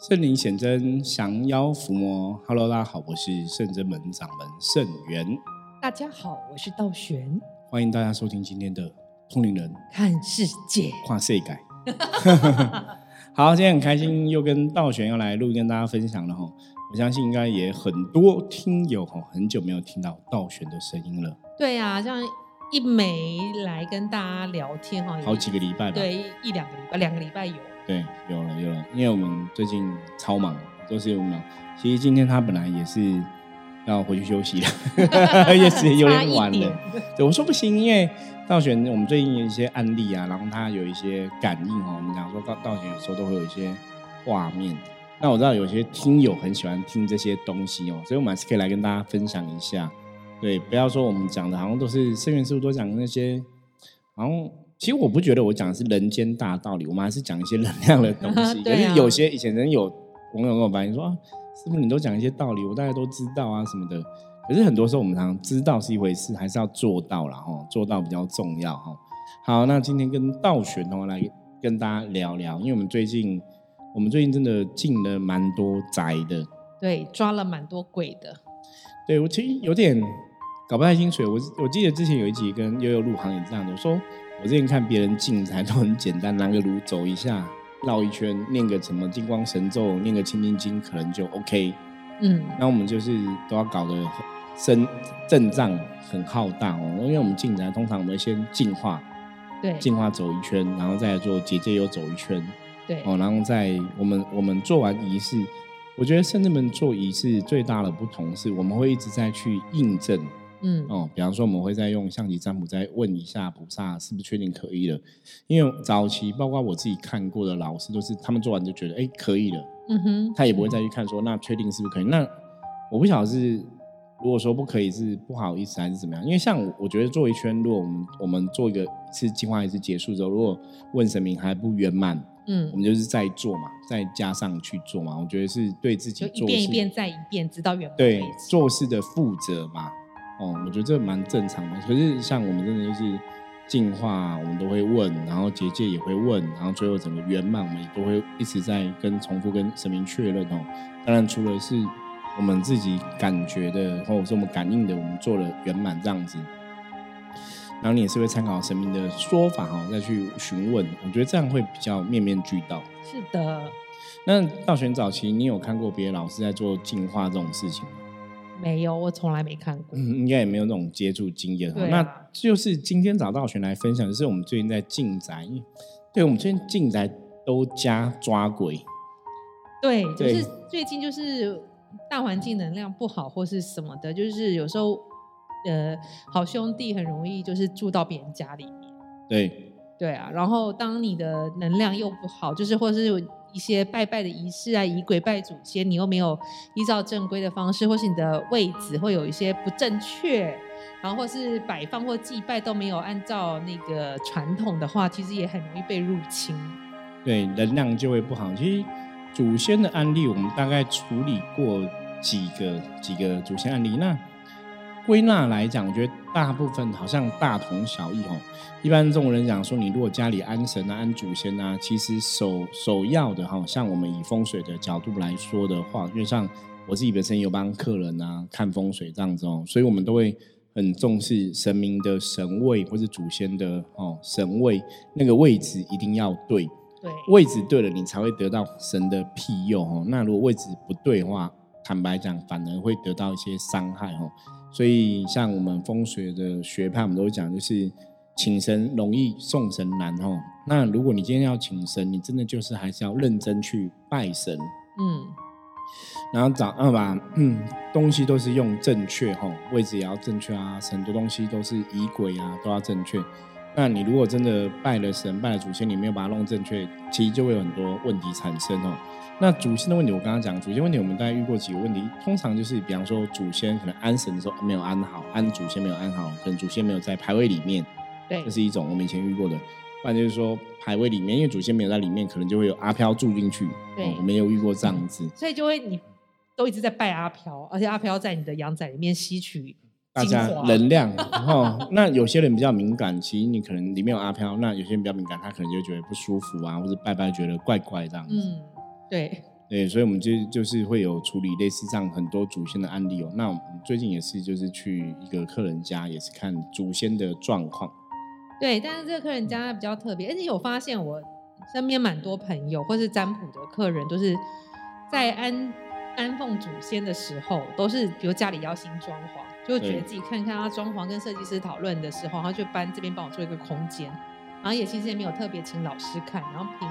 圣灵显真，降妖伏魔。Hello，大家好，我是圣真门掌门圣元。大家好，我是道玄。欢迎大家收听今天的通灵人看世界，跨世改。好，今天很开心，又跟道玄要来录音，跟大家分享了哈。我相信应该也很多听友哈，很久没有听到道玄的声音了。对呀，像一没来跟大家聊天哈，好几个礼拜吧。对，一两个礼拜，两个礼拜有。对，有了有了，因为我们最近超忙，都是有忙。其实今天他本来也是要回去休息了，也是有点晚了。对，我说不行，因为道玄我们最近有一些案例啊，然后他有一些感应哦。我们讲说道道玄有时候都会有一些画面，那我知道有些听友很喜欢听这些东西哦，所以我们还是可以来跟大家分享一下。对，不要说我们讲的好像都是圣元师傅都讲那些，好像。其实我不觉得我讲的是人间大道理，我们还是讲一些能量的东西。可是有些以前人有网友跟我反映说啊，师傅你都讲一些道理，我大家都知道啊什么的。可是很多时候我们常常知道是一回事，还是要做到了哈，做到比较重要哈。好，那今天跟道玄哦来跟大家聊聊，因为我们最近我们最近真的进了蛮多宅的，对，抓了蛮多鬼的。对我其实有点搞不太清楚，我我记得之前有一集跟悠悠入行也这样的说。我之前看别人进台都很简单，拿个炉走一下，绕一圈，念个什么金光神咒，念个清净经，可能就 OK。嗯，那我们就是都要搞得身阵仗很浩大哦，因为我们进来通常我们先净化，对，净化走一圈，然后再做结界又走一圈，对，哦，然后再我们我们做完仪式，我觉得圣人们做仪式最大的不同是，我们会一直在去印证。嗯哦，比方说我们会再用象棋占卜再问一下菩萨是不是确定可以了，因为早期包括我自己看过的老师都是他们做完就觉得哎可以了，嗯哼，他也不会再去看说那确定是不是可以。那我不晓得是如果说不可以是不好意思还是怎么样，因为像我觉得做一圈，如果我们我们做一个次计划一次结束之后，如果问神明还不圆满，嗯，我们就是再做嘛，再加上去做嘛，我觉得是对自己一遍一遍再一遍，直到圆满。对做事的负责嘛。哦，我觉得这蛮正常的。可是像我们真的就是进化，我们都会问，然后结界也会问，然后最后整个圆满，我们也都会一直在跟重复跟神明确认哦。当然，除了是我们自己感觉的，或者是我们感应的，我们做了圆满这样子，然后你也是会参考神明的说法哈，再去询问。我觉得这样会比较面面俱到。是的。那道玄早期，你有看过别的老师在做进化这种事情吗？没有，我从来没看过。嗯，应该也没有那种接触经验。那就是今天找道玄来分享，就是我们最近在进宅，对我们最近进宅都加抓鬼。对，就是最近就是大环境能量不好或是什么的，就是有时候呃，好兄弟很容易就是住到别人家里面。对，对啊。然后当你的能量又不好，就是或是有。一些拜拜的仪式啊，以鬼拜祖先，你又没有依照正规的方式，或是你的位置会有一些不正确，然后或是摆放或祭拜都没有按照那个传统的话，其实也很容易被入侵。对，能量就会不好。其实祖先的案例，我们大概处理过几个几个祖先案例，那。归纳来讲，我觉得大部分好像大同小异哦。一般这种人讲说，你如果家里安神啊、安祖先啊，其实首首要的哈，像我们以风水的角度来说的话，因为像我自己本身有帮客人啊看风水这样子哦，所以我们都会很重视神明的神位或是祖先的哦神位，那个位置一定要对，对，位置对了，你才会得到神的庇佑哦。那如果位置不对的话，坦白讲，反而会得到一些伤害哦。所以，像我们风水的学派，我们都讲，就是请神容易送神难哦。那如果你今天要请神，你真的就是还是要认真去拜神，嗯，然后找啊把嗯东西都是用正确哈，位置也要正确啊，很多东西都是仪轨啊都要正确。那你如果真的拜了神、拜了祖先，你没有把它弄正确，其实就会有很多问题产生哦。那祖先的问题，我刚刚讲祖先问题，我们大概遇过几个问题。通常就是，比方说祖先可能安神的时候没有安好，安祖先没有安好，可能祖先没有在牌位里面，对，这是一种我们以前遇过的。不然就是说牌位里面，因为祖先没有在里面，可能就会有阿飘住进去。对，我没有遇过这样子，所以就会你都一直在拜阿飘，而且阿飘在你的阳仔里面吸取大家能量。然后那有些人比较敏感，其实你可能里面有阿飘，那有些人比较敏感，他可能就觉得不舒服啊，或者拜拜觉得怪怪这样子。嗯。对对，所以我们就就是会有处理类似这样很多祖先的案例哦。那我们最近也是就是去一个客人家，也是看祖先的状况。对，但是这个客人家比较特别，而且我发现我身边蛮多朋友或是占卜的客人，都是在安安奉祖先的时候，都是比如家里要新装潢，就会觉得自己看看他装潢跟设计师讨论的时候，他就搬这边帮我做一个空间。然后也其实也没有特别请老师看，然后凭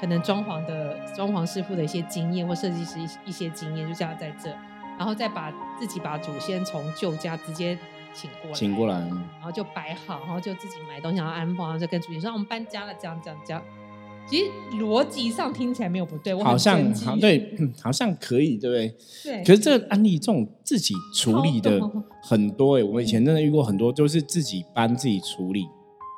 可能装潢的装潢师傅的一些经验或设计师一一些经验，就这样在这，然后再把自己把祖先从旧家直接请过来，请过来，然后就摆好，然后就自己买东西然后安放，然后就跟祖先说我们搬家了，这样这样这样。其实逻辑上听起来没有不对，我好像好对，好像可以，对不对？对。可是这个案例这种自己处理的很多哎，我们以前真的遇过很多，就是自己搬自己处理。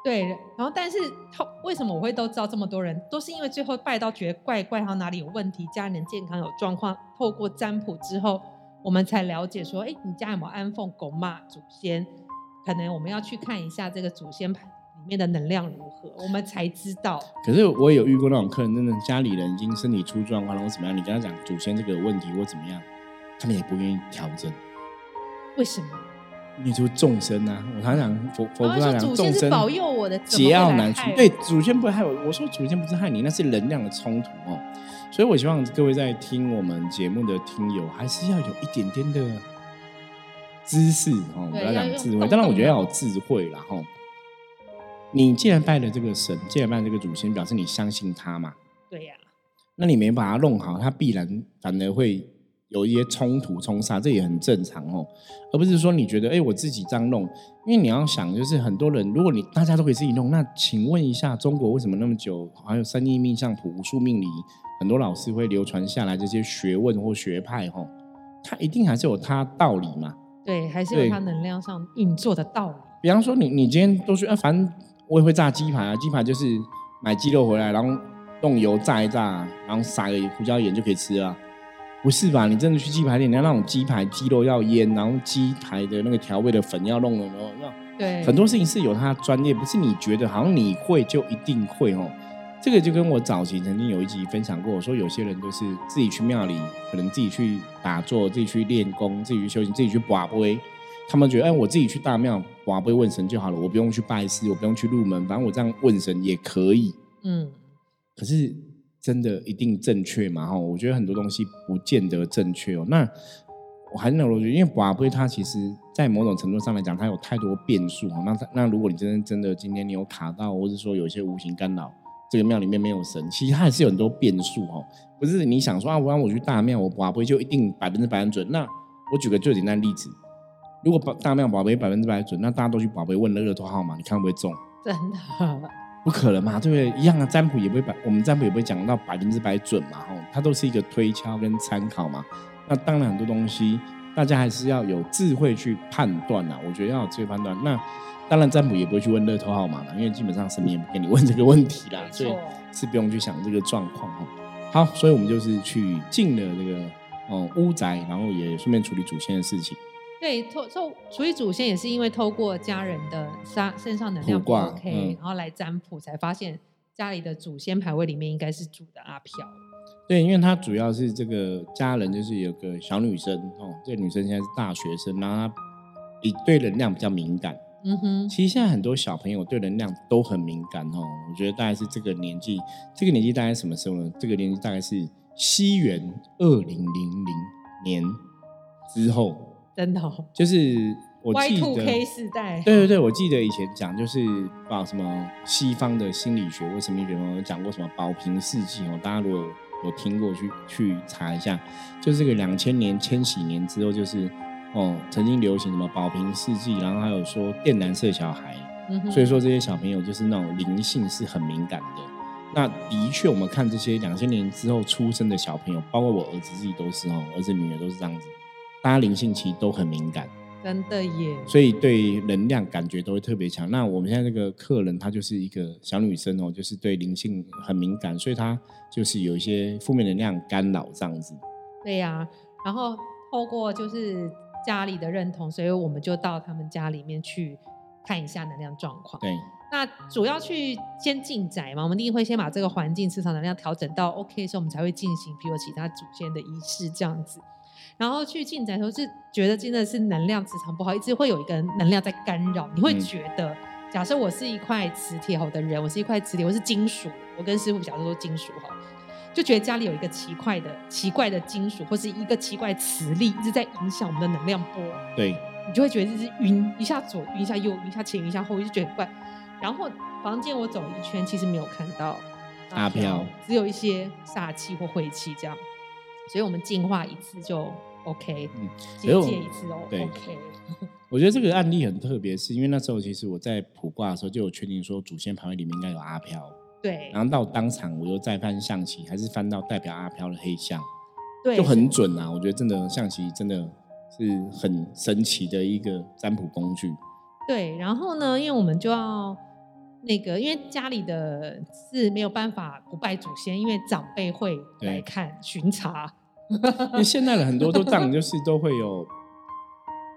对，然后但是他为什么我会都知道这么多人，都是因为最后拜到觉得怪怪，然后哪里有问题，家人健康有状况，透过占卜之后，我们才了解说，哎，你家有没有安奉狗骂祖先？可能我们要去看一下这个祖先牌里面的能量如何，我们才知道。可是我也有遇过那种客人，真的家里人已经身体出状况了，或怎么样，你跟他讲祖先这个问题或怎么样，他们也不愿意调整。为什么？你就众生啊！我常讲佛佛菩萨讲众生保佑我的桀骜难除。对，祖先不会害我。我说祖先不是害你，那是能量的冲突哦。所以我希望各位在听我们节目的听友，还是要有一点点的知识哦，不要讲智慧。当然，我觉得要有智慧啦。哦。你既然拜了这个神，既然拜这个祖先，表示你相信他嘛？对呀。那你没把它弄好，他必然反而会。有一些冲突冲杀，这也很正常哦，而不是说你觉得哎，我自己这样弄，因为你要想，就是很多人，如果你大家都可以自己弄，那请问一下，中国为什么那么久还有三一命相谱、无数命理，很多老师会流传下来这些学问或学派？哦，它一定还是有它道理嘛？对，还是有它能量上运作的道理。比方说，你你今天都是，反正我也会炸鸡排啊，鸡排就是买鸡肉回来，然后用油炸一炸，然后撒个胡椒盐就可以吃了。不是吧？你真的去鸡排店，你要那种鸡排鸡肉要腌，然后鸡排的那个调味的粉要弄了，那对很多事情是有它专业，不是你觉得好像你会就一定会哦。这个就跟我早期曾经有一集分享过，我说有些人都是自己去庙里，可能自己去打坐，自己去练功，自己去修行，自己去卜龟。他们觉得哎，我自己去大庙卜龟问神就好了，我不用去拜师，我不用去入门，反正我这样问神也可以。嗯，可是。真的一定正确吗？哈，我觉得很多东西不见得正确哦。那我还是那逻辑，因为卜龟它其实，在某种程度上来讲，它有太多变数哈。那那如果你真的真的今天你有卡到，或者说有一些无形干扰，这个庙里面没有神，其实它还是有很多变数哦。不是你想说啊，我让我去大庙，我卜龟就一定百分之百准？那我举个最简单的例子，如果大庙卜龟百分之百准，那大家都去卜龟问乐透号码，你看会不会中？真的。不可能嘛，对不对？一样的占卜也不会百，我们占卜也不会讲到百分之百准嘛，吼，它都是一个推敲跟参考嘛。那当然很多东西，大家还是要有智慧去判断呐。我觉得要有智慧判断。那当然占卜也不会去问乐透号码了，因为基本上神明也不给你问这个问题啦，所以是不用去想这个状况哈。好，所以我们就是去进了这个哦屋宅，然后也顺便处理祖先的事情。对，透透处理祖先也是因为透过家人的身身上能量不 OK，然后来占卜，才发现家里的祖先牌位里面应该是住的阿飘。对，因为他主要是这个家人就是有个小女生哦，这个女生现在是大学生，然后她比对能量比较敏感。嗯哼，其实现在很多小朋友对能量都很敏感哦。我觉得大概是这个年纪，这个年纪大概什么时候呢？这个年纪大概是西元二零零零年之后。真的，就是我记得 K 世代，对对对，我记得以前讲就是把什么西方的心理学或什么学有讲过什么宝瓶世纪哦，大家如果有听过去去查一下，就是这个两千年千禧年之后，就是哦曾经流行什么宝瓶世纪，然后还有说电蓝色小孩，所以说这些小朋友就是那种灵性是很敏感的。那的确，我们看这些两千年之后出生的小朋友，包括我儿子自己都是哦，儿子女儿都是这样子。大家灵性其实都很敏感，真的耶，所以对能量感觉都会特别强。那我们现在这个客人，她就是一个小女生哦，就是对灵性很敏感，所以她就是有一些负面能量干扰这样子。对呀，然后透过就是家里的认同，所以我们就到他们家里面去看一下能量状况。对，那主要去先进宅嘛，我们一定会先把这个环境磁场能量调整到 OK 的时候，我们才会进行，比如其他祖先的仪式这样子。然后去进宅的时候，是觉得真的是能量磁场不好，一直会有一个能量在干扰。你会觉得，假设我是一块磁铁好的人，我是一块磁铁，我是金属，我跟师傅假设说金属好，就觉得家里有一个奇怪的、奇怪的金属，或是一个奇怪磁力一直在影响我们的能量波。对，你就会觉得就是晕，一下左晕一下右晕一下前晕一下后，就觉得很怪。然后房间我走一圈，其实没有看到阿飘，只有一些煞气或晦气这样。所以我们净化一次就 OK，嗯，结界一次哦，OK。我觉得这个案例很特别，是因为那时候其实我在卜卦的时候就有确定说祖先牌位里面应该有阿飘，对。然后到当场我又再翻象棋，还是翻到代表阿飘的黑象，对，就很准啊。我觉得真的象棋真的是很神奇的一个占卜工具。对，然后呢，因为我们就要。那个，因为家里的是没有办法不拜祖先，因为长辈会来看巡查。因为现在的很多都这样，就是都会有，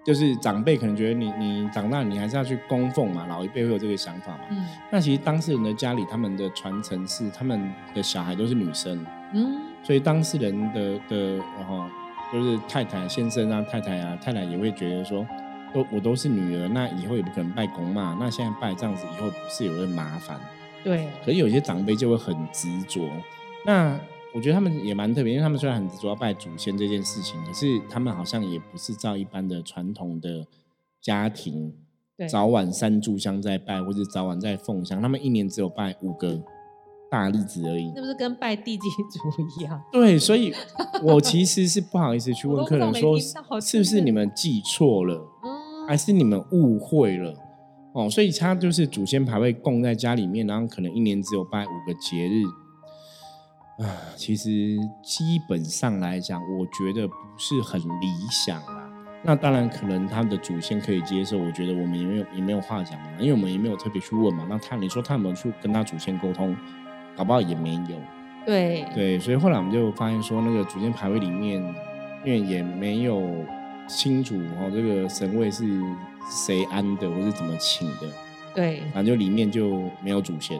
就是长辈可能觉得你你长大你还是要去供奉嘛，老一辈会有这个想法嘛。嗯。那其实当事人的家里，他们的传承是他们的小孩都是女生，嗯，所以当事人的的然后就是太太先生啊，太太啊，太太也会觉得说。都我都是女儿，那以后也不可能拜公嘛。那现在拜这样子，以后不是有点麻烦？对。可是有些长辈就会很执着。那我觉得他们也蛮特别，因为他们虽然很执着要拜祖先这件事情，可是他们好像也不是照一般的传统的家庭，早晚三炷香在拜，或者早晚在奉香。他们一年只有拜五个大日子而已。那不是跟拜地基主一样？对，所以我其实是不好意思去问客人说，是不是你们记错了？还是你们误会了哦，所以他就是祖先牌位供在家里面，然后可能一年只有拜五个节日啊。其实基本上来讲，我觉得不是很理想啦。那当然，可能他的祖先可以接受，我觉得我们也没有也没有话讲嘛，因为我们也没有特别去问嘛。那他你说他有没有去跟他祖先沟通，搞不好也没有。对对，所以后来我们就发现说，那个祖先牌位里面，因为也没有。清楚哦，这个神位是谁安的，或是怎么请的？对，反正就里面就没有祖先。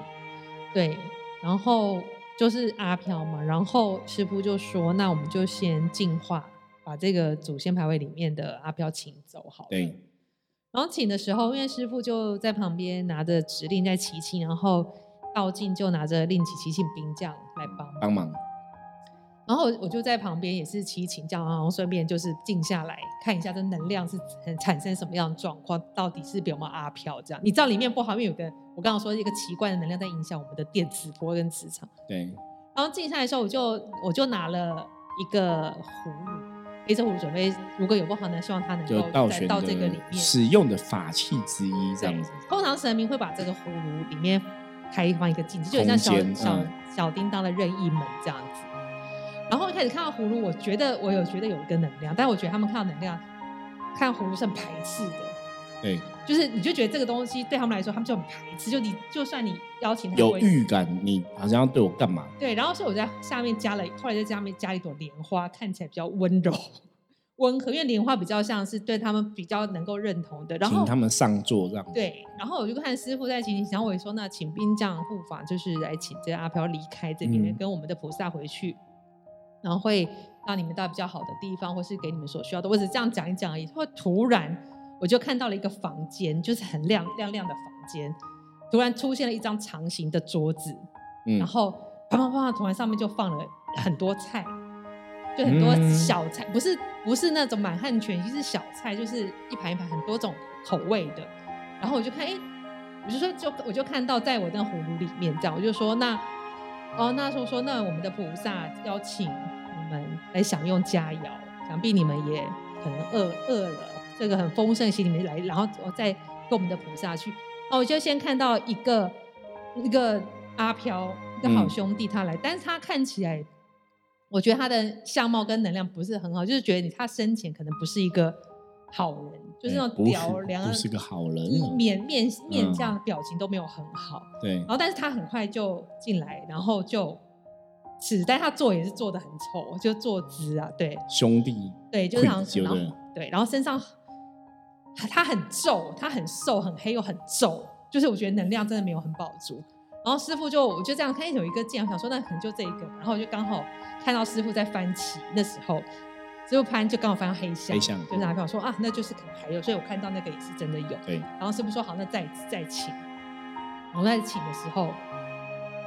对，然后就是阿飘嘛，然后师傅就说：“那我们就先净化，把这个祖先牌位里面的阿飘请走，好。”对。然后请的时候，因为师傅就在旁边拿着指令在祈请，然后道静就拿着令旗祈请兵将来帮帮忙。然后我就在旁边也是祈请教，然后顺便就是静下来看一下这能量是产生什么样的状况，到底是比如阿飘这样。你知道里面不好，因为有个我刚刚说一个奇怪的能量在影响我们的电磁波跟磁场。对。然后静下来的时候，我就我就拿了一个葫芦，黑色葫芦准备，如果有不好呢，希望它能够在到这个里面使用的法器之一这样子。通常神明会把这个葫芦里面开放一个镜子，就像小小小叮当的任意门这样子。然后一开始看到葫芦，我觉得我有觉得有一个能量，但我觉得他们看到能量，看葫芦是很排斥的。对，就是你就觉得这个东西对他们来说，他们就很排斥。就你就算你邀请他，有预感你好像要对我干嘛？对，然后所以我在下面加了，后来在下面加了一朵莲花，看起来比较温柔、温和，因为莲花比较像是对他们比较能够认同的。然后请他们上座这样。对，然后我就看师傅在请，然后我说那请兵将护法，就是来请这阿飘离开这里面，跟我们的菩萨回去。然后会让你们到比较好的地方，或是给你们所需要的。我只是这样讲一讲而已。会突然我就看到了一个房间，就是很亮亮亮的房间，突然出现了一张长形的桌子，然后啪啪啪，突然上面就放了很多菜，就很多小菜，不是不是那种满汉全席，是小菜，就是一盘一盘很多种口味的。然后我就看，哎，我就说，就我就看到在我那葫芦里面这样，我就说那。哦，那时候说，那我们的菩萨邀请你们来享用佳肴，想必你们也可能饿饿了，这个很丰盛，请你们来，然后我再跟我们的菩萨去。哦，我就先看到一个一个阿飘，一个好兄弟他来，但是他看起来，我觉得他的相貌跟能量不是很好，就是觉得你他生前可能不是一个。好人就是那种屌良，不是个好人，面面面这样表情都没有很好。对，然后但是他很快就进来，然后就，是，但他坐也是坐的很丑，就坐姿啊，对，兄弟，对，就是然后对，然后身上他很皱，他很瘦很黑又很皱，就是我觉得能量真的没有很饱足。然后师傅就我就这样看有一个剑，我想说那可能就这一个，然后我就刚好看到师傅在翻旗，那时候师傅潘就刚好翻到黑箱，黑箱就拿票说啊，那就是可能还有，所以我看到那个也是真的有。对，然后师傅说好，那再再请。我在请的时候，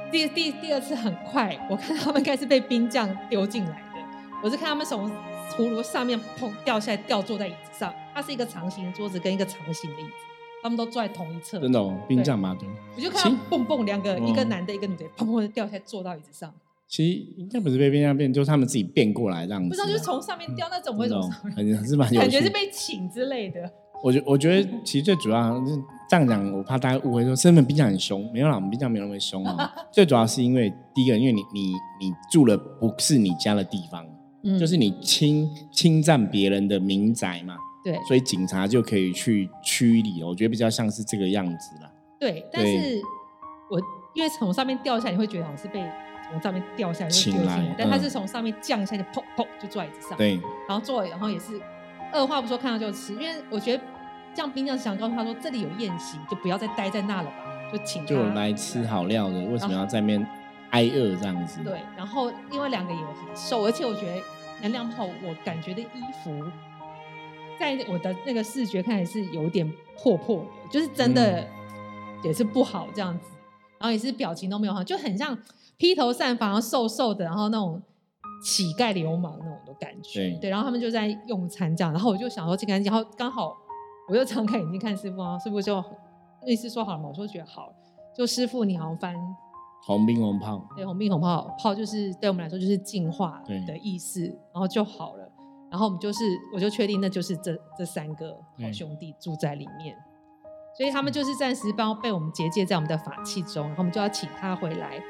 第第第二次很快，我看他们应该是被冰将丢进来的，我是看他们从葫芦上面砰掉下来，掉坐在椅子上，它是一个长形的桌子跟一个长形的椅子。他们都坐在同一侧，真的哦，兵将马对。我就看到蹦蹦两个，一个男的，一个女的，砰砰的掉下来，坐到椅子上。其实应该不是被兵将变，就是他们自己变过来这样子。不知道就是从上面掉，那怎么会从上面？很是蛮有感觉是被请之类的。我觉我觉得其实最主要是这样讲，我怕大家误会说身份冰箱很凶，没有啦，我们冰箱没有那么凶啊。最主要是因为第一个，因为你你你住了不是你家的地方，嗯，就是你侵侵占别人的民宅嘛。对，所以警察就可以去驱离我觉得比较像是这个样子啦。对，但是我因为从上面掉下来，你会觉得好像是被从上面掉下来就丢进来，但他是从上面降下，就砰砰就坐在椅子上。对，然后坐，然后也是二话不说看到就吃，因为我觉得这样兵将想告诉他说这里有宴席，就不要再待在那了吧，就请就来吃好料的，为什么要在面挨饿这样子？对，然后另外两个也很瘦，而且我觉得能量炮，我感觉的衣服。在我的那个视觉看来是有点破破的，就是真的也是不好这样子，然后也是表情都没有好，就很像披头散发、然后瘦瘦的，然后那种乞丐流氓那种的感觉。对，然后他们就在用餐这样，然后我就想说这个，然后刚好我又张开眼睛看师傅啊，师傅就意思说好了嘛，我说觉得好，就师傅你好像翻红兵红炮，对，红兵红炮炮就是对我们来说就是净化的意思，然后就好了。然后我们就是，我就确定那就是这这三个好兄弟住在里面，所以他们就是暂时帮被我们结界在我们的法器中，然后我们就要请他回来，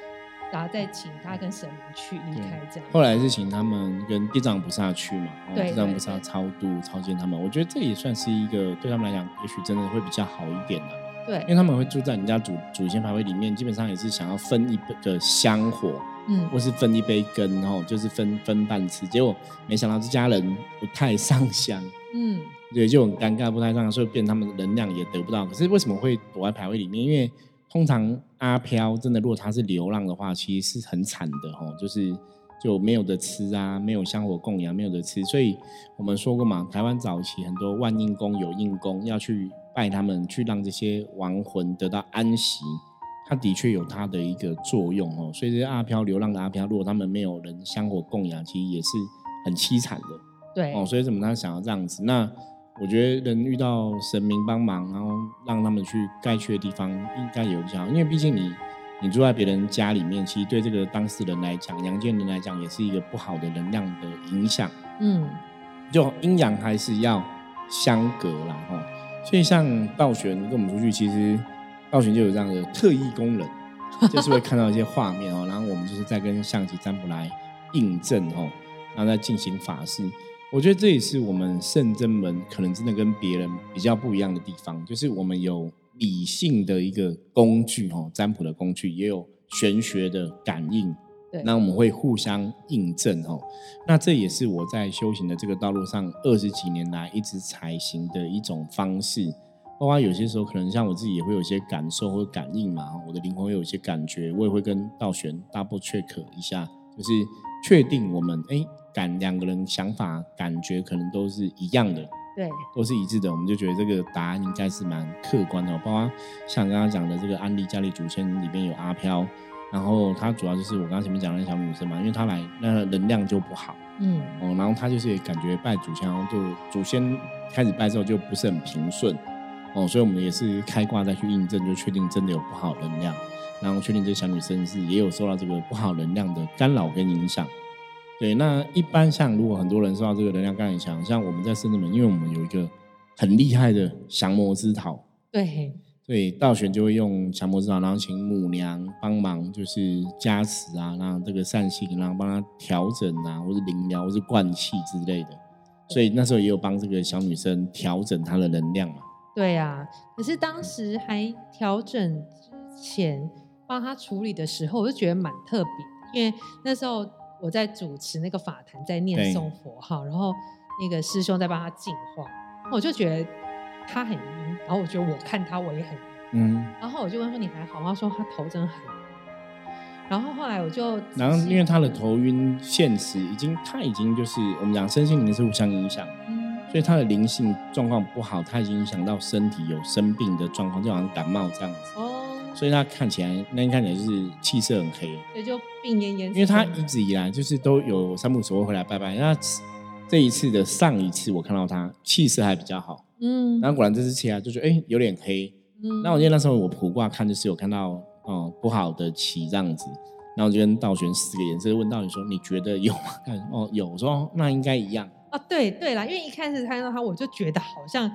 然后再请他跟神明去离开这样。后来是请他们跟地藏菩萨去嘛，然后地藏菩萨超度超荐他们，我觉得这也算是一个对他们来讲，也许真的会比较好一点的。对，因为他们会住在人家祖祖先牌位里面，基本上也是想要分一个香火。嗯，或是分一杯羹，然后就是分分半吃，结果没想到这家人不太上香，嗯，对，就很尴尬，不太上香，所以变他们的能量也得不到。可是为什么会躲在牌位里面？因为通常阿飘真的，如果他是流浪的话，其实是很惨的哦，就是就没有的吃啊，没有香火供养，没有的吃。所以我们说过嘛，台湾早期很多万应公有应公要去拜他们，去让这些亡魂得到安息。它的确有它的一个作用哦，所以这些阿飘流浪的阿飘，如果他们没有人香火供养，其实也是很凄惨的。对哦，所以怎么他想要这样子？那我觉得人遇到神明帮忙，然后让他们去该去的地方，应该有效，因为毕竟你你住在别人家里面，其实对这个当事人来讲，阳间人来讲，也是一个不好的能量的影响。嗯，就阴阳还是要相隔啦。哈。所以像道玄跟我们出去，其实。道玄就有这样的特异功能，就是会看到一些画面哦，然后我们就是在跟象棋占卜来印证哦，然后再进行法事。我觉得这也是我们圣真门可能真的跟别人比较不一样的地方，就是我们有理性的一个工具哦，占卜的工具，也有玄学的感应。对，那我们会互相印证哦。那这也是我在修行的这个道路上二十几年来一直采行的一种方式。包括有些时候，可能像我自己也会有一些感受或感应嘛，我的灵魂会有一些感觉，我也会跟道玄 double check 一下，就是确定我们哎感两个人想法感觉可能都是一样的，对，都是一致的，我们就觉得这个答案应该是蛮客观的。包括像刚刚讲的这个安利家里祖先里面有阿飘，然后他主要就是我刚刚前面讲的小女生嘛，因为她来那能量就不好，嗯，哦，然后她就是感觉拜祖先，就祖先开始拜之后就不是很平顺。哦，所以我们也是开挂再去印证，就确定真的有不好能量，然后确定这个小女生是也有受到这个不好能量的干扰跟影响。对，那一般像如果很多人受到这个能量干扰影响，像我们在深圳门，因为我们有一个很厉害的降魔之桃，对，对，道玄就会用降魔之桃，然后请母娘帮忙，就是加持啊，让这个善性，然后帮他调整啊，或是灵疗，或是灌气之类的。所以那时候也有帮这个小女生调整她的能量嘛。对啊，可是当时还调整之前帮他处理的时候，我就觉得蛮特别，因为那时候我在主持那个法坛，在念诵佛号，然后那个师兄在帮他净化，我就觉得他很阴，然后我觉得我看他我也很阴，嗯，然后我就问说你还好吗？他说他头真的很晕。然后后来我就，然后因为他的头晕，现实已经他已经就是我们讲身心灵是互相影响，嗯，所以他的灵性状况不好，他已经影响到身体有生病的状况，就好像感冒这样子。哦，所以他看起来那天看起来就是气色很黑，对，就病恹恹。因为他一直以来就是都有三不五时会回来拜拜。那这一次的上一次我看到他气色还比较好，嗯，然后果然这次起来就觉得哎有点黑。嗯，那我记得那时候我卜卦看就是有看到哦不好的气这样子，然后我就跟道玄四个颜色问道玄说你觉得有吗？看哦有，我说哦那应该一样。啊，对对啦，因为一开始看到他，我就觉得好像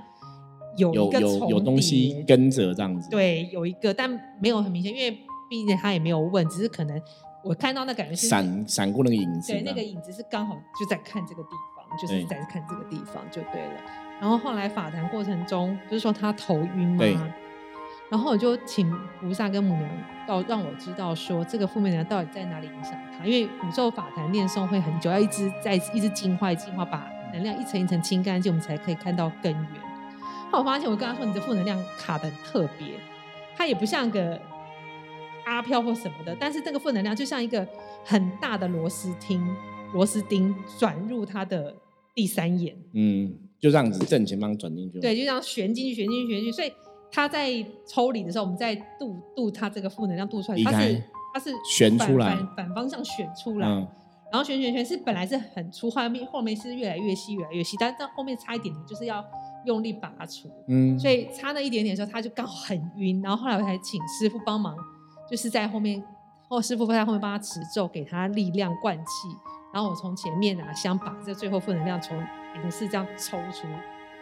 有有一个重有有东西跟着这样子。对，有一个，但没有很明显，因为毕竟他也没有问，只是可能我看到那感觉是闪闪过那个影子对，那个影子是刚好就在看这个地方，就是在看这个地方就对了。然后后来法坛过程中，不是说他头晕吗对？然后我就请菩萨跟母娘到让我知道说这个负面能量到底在哪里影响他，因为宇宙法坛念诵会很久，要一直在一直净化净化，把能量一层一层清干净，我们才可以看到根源。后我发现我跟他说你的负能量卡的很特别，它也不像个阿飘或什么的，但是这个负能量就像一个很大的螺丝钉，螺丝钉转入他的第三眼，嗯，就这样子正前方转进去。对，就这样旋进去，旋进去，旋进去。所以他在抽离的时候，我们在度度他这个负能量度出来，离开它是他是旋出来反反方向旋出来，嗯，然后旋旋旋是本来是很粗，后面后面是越来越细，越来越细，但到后面差一点点，就是要用力拔除。嗯，所以差那一点点的时候，他就刚好很晕。然后后来我才请师傅帮忙，就是在后面，或师傅在后面帮他持咒，给他力量灌气。然后我从前面拿香把这最后负能量从灵室这样抽出，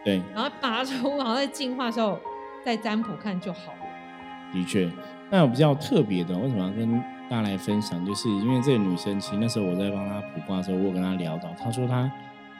对，然后拔出，然后在净化的时候再占卜看就好了。的确。那有比较特别的，为什么要跟大家来分享？就是因为这个女生，其实那时候我在帮她卜卦的时候，我有跟她聊到，她说她，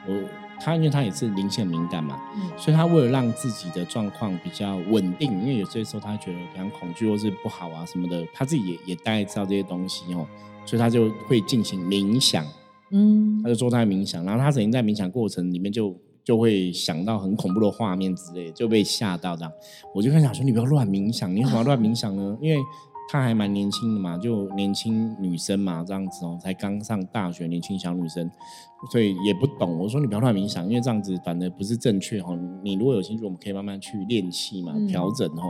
我她因为她也是灵性敏感嘛，嗯所以她为了让自己的状况比较稳定，因为有些时候她觉得比较恐惧或是不好啊什么的，她自己也也大概知道这些东西哦，所以她就会进行冥想。嗯她就坐在冥想，然后她曾经在冥想过程里面就就会想到很恐怖的画面之类的，就被吓到这样。我就跟他讲说，你不要乱冥想，你为什么要乱冥想呢？因为她还蛮年轻的嘛，就年轻女生嘛，这样子哦，才刚上大学，年轻小女生，所以也不懂。我说你不要乱冥想，因为这样子反而不是正确哦。你如果有兴趣，我们可以慢慢去练气嘛，嗯调整哦。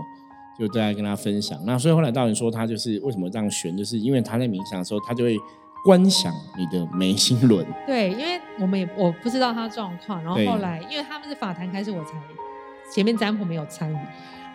就大家跟他分享。那所以后来道人说他就是为什么这样选，就是因为他在冥想的时候，他就会观想你的眉心轮。对，因为我们也我不知道他状况，然后对后来因为他们是法坛开始，我才前面占卜没有参与，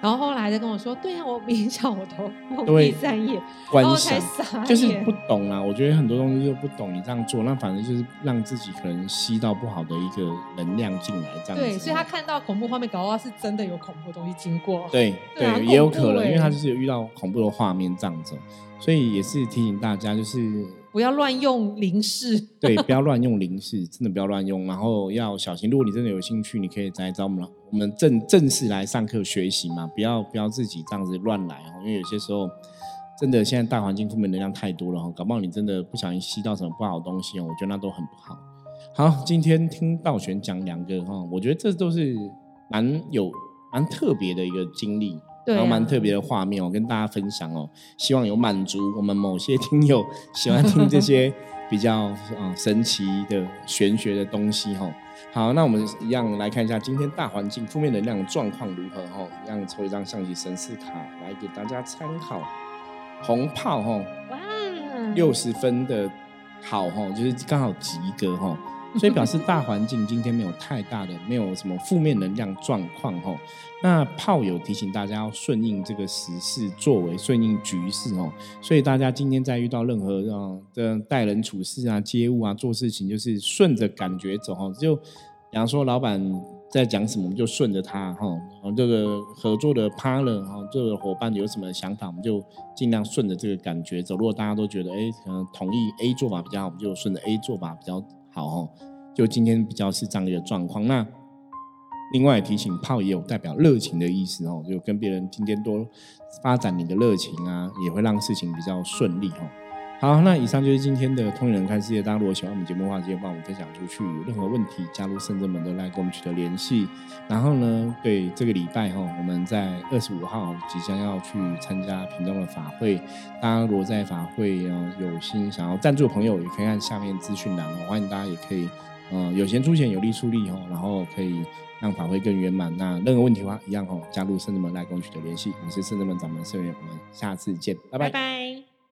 然后后来再跟我说，对啊，我冥想我都梦第三页，观然后才傻，就是不懂啊，我觉得很多东西就不懂，你这样做，那反正就是让自己可能吸到不好的一个能量进来，这样子。对，所以他看到恐怖画面，搞不好是真的有恐怖的东西经过。对对啊也有可能，因为欸。他就是有遇到恐怖的画面这样子，所以也是提醒大家，就是不要乱用灵视。对，不要乱用零式，真的不要乱用，然后要小心。如果你真的有兴趣，你可以再找我们，我们正正式来上课学习嘛，不要不要自己这样子乱来哦，因为有些时候真的现在大环境负面能量太多了哈，搞不好你真的不小心吸到什么不好的东西哦，我觉得那都很不好。好，今天听道玄讲两个哈，我觉得这都是蛮有蛮特别的一个经历。对啊然后蛮特别的画面，我跟大家分享哦，希望有满足我们某些听友喜欢听这些 比较啊、呃神奇的玄学的东西哈、好，那我们一样来看一下今天大环境负面能量状况如何哈、一样抽一张象棋神士卡来给大家参考。红炮哈、哇，六十分的好哈，就是刚好及格哈，所以表示大环境今天没有太大的，没有什么负面能量状况哈。那炮友提醒大家要顺应这个时事作为，顺应局势哦。所以大家今天在遇到任何啊的待人处事啊、接物啊、做事情，就是顺着感觉走哦。就比方说老板在讲什么，我们就顺着他哈。这个合作的 partner 哈，这个伙伴有什么想法，我们就尽量顺着这个感觉走。如果大家都觉得哎，可能同意 A 做法比较好，我们就顺着 A 做法比较好哦。就今天比较是这样一个状况。那另外提醒，炮也有代表热情的意思哦，就跟别人今天多发展你的热情啊，也会让事情比较顺利哦。好，那以上就是今天的通灵人看世界。大家如果喜欢我们节目的话，记得帮我们分享出去。有任何问题，加入圣真门都来跟我们取得联系。然后呢，对这个礼拜哈，我们在二十五号即将要去参加屏东的法会。大家如果在法会啊有心想要赞助的朋友，也可以看下面资讯栏哦。欢迎大家也可以，呃，有钱出钱，有力出力哦，然后可以让法会更圆满。那任何问题的话，一样哦，加入圣真门来跟我们取得联系。我是圣真门掌门圣元，我们下次见，拜拜。